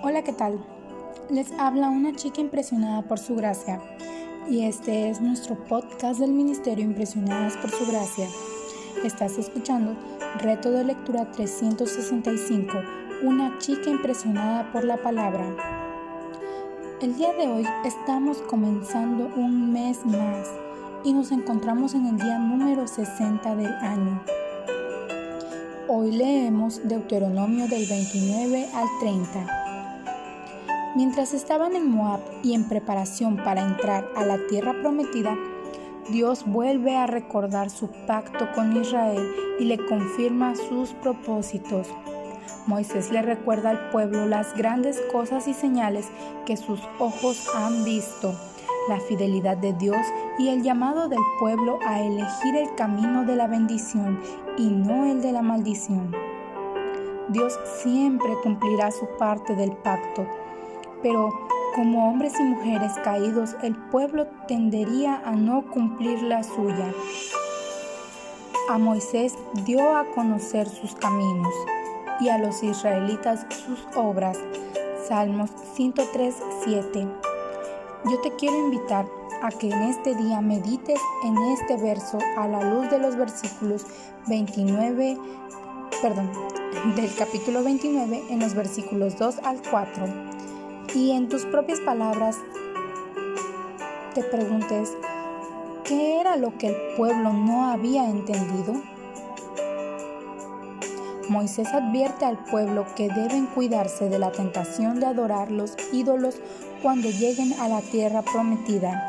Hola, ¿qué tal? Les habla una chica impresionada por su gracia y este es nuestro podcast del Ministerio Impresionadas por su gracia. Estás escuchando Reto de Lectura 365, una chica impresionada por la palabra. El día de hoy estamos comenzando un mes más y nos encontramos en el día número 60 del año. Hoy leemos Deuteronomio del 29 al 30. Mientras estaban en Moab y en preparación para entrar a la tierra prometida, Dios vuelve a recordar su pacto con Israel y le confirma sus propósitos. Moisés le recuerda al pueblo las grandes cosas y señales que sus ojos han visto, la fidelidad de Dios y el llamado del pueblo a elegir el camino de la bendición y no el de la maldición. Dios siempre cumplirá su parte del pacto, pero como hombres y mujeres caídos, el pueblo tendería a no cumplir la suya. A Moisés dio a conocer sus caminos y a los israelitas sus obras. Salmos 103, 7. Yo te quiero invitar a que en este día medites en este verso a la luz de los versículos 29, perdón, del capítulo 29 en los versículos 2 al 4 y en tus propias palabras te preguntes, ¿qué era lo que el pueblo no había entendido? Moisés advierte al pueblo que deben cuidarse de la tentación de adorar los ídolos cuando lleguen a la tierra prometida.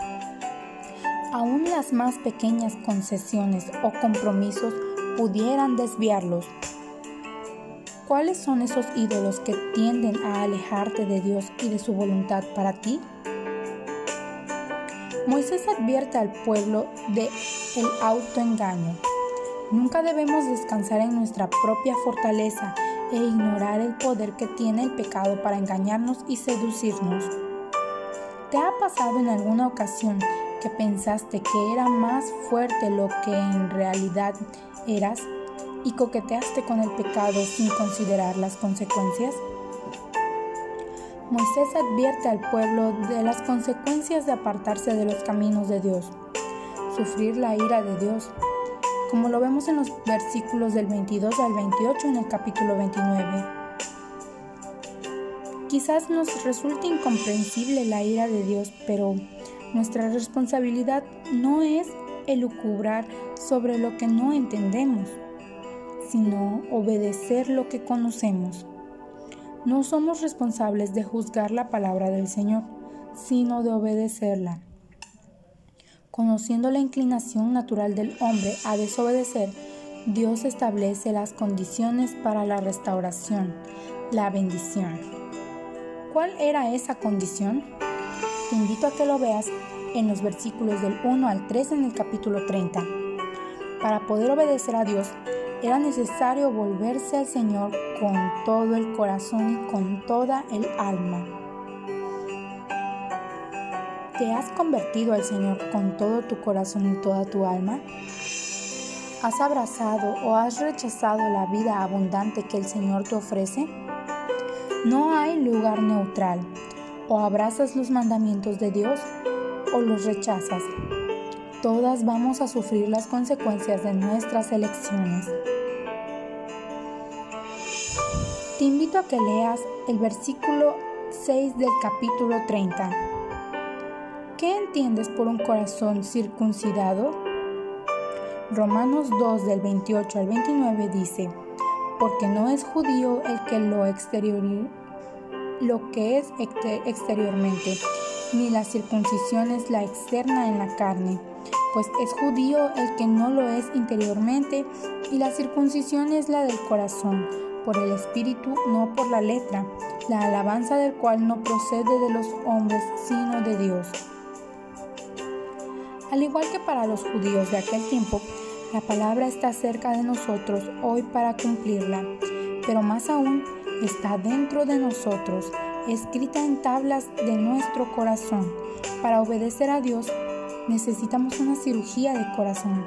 Aún las más pequeñas concesiones o compromisos pudieran desviarlos. ¿Cuáles son esos ídolos que tienden a alejarte de Dios y de su voluntad para ti? Moisés advierte al pueblo de el autoengaño. Nunca debemos descansar en nuestra propia fortaleza e ignorar el poder que tiene el pecado para engañarnos y seducirnos. ¿Te ha pasado en alguna ocasión que pensaste que era más fuerte lo que en realidad eras y coqueteaste con el pecado sin considerar las consecuencias? Moisés advierte al pueblo de las consecuencias de apartarse de los caminos de Dios, sufrir la ira de Dios, como lo vemos en los versículos del 22 al 28 en el capítulo 29. Quizás nos resulte incomprensible la ira de Dios, pero nuestra responsabilidad no es elucubrar sobre lo que no entendemos, sino obedecer lo que conocemos. No somos responsables de juzgar la palabra del Señor, sino de obedecerla. Conociendo la inclinación natural del hombre a desobedecer, Dios establece las condiciones para la restauración, la bendición. ¿Cuál era esa condición? Te invito a que lo veas en los versículos del 1 al 3 en el capítulo 30. Para poder obedecer a Dios, era necesario volverse al Señor con todo el corazón y con toda el alma. ¿Te has convertido al Señor con todo tu corazón y toda tu alma? ¿Has abrazado o has rechazado la vida abundante que el Señor te ofrece? No hay lugar neutral o abrazas los mandamientos de Dios o los rechazas. Todas vamos a sufrir las consecuencias de nuestras elecciones. Te invito a que leas el versículo 6 del capítulo 30. ¿Qué entiendes por un corazón circuncidado? Romanos 2 del 28 al 29 dice, porque no es judío el que lo exterior lo que es exteriormente, ni la circuncisión es la externa en la carne, pues es judío el que no lo es interiormente, y la circuncisión es la del corazón, por el espíritu, no por la letra, la alabanza del cual no procede de los hombres, sino de Dios. Al igual que para los judíos de aquel tiempo, la palabra está cerca de nosotros hoy para cumplirla, pero más aún está dentro de nosotros, escrita en tablas de nuestro corazón. Para obedecer a Dios necesitamos una cirugía de corazón.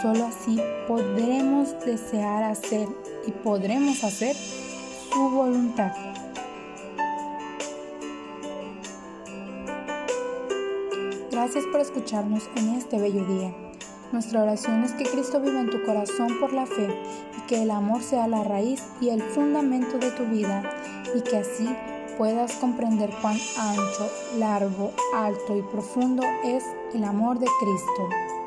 Solo así podremos desear hacer y podremos hacer su voluntad. Gracias por escucharnos en este bello día. Nuestra oración es que Cristo viva en tu corazón por la fe y que el amor sea la raíz y el fundamento de tu vida y que así puedas comprender cuán ancho, largo, alto y profundo es el amor de Cristo.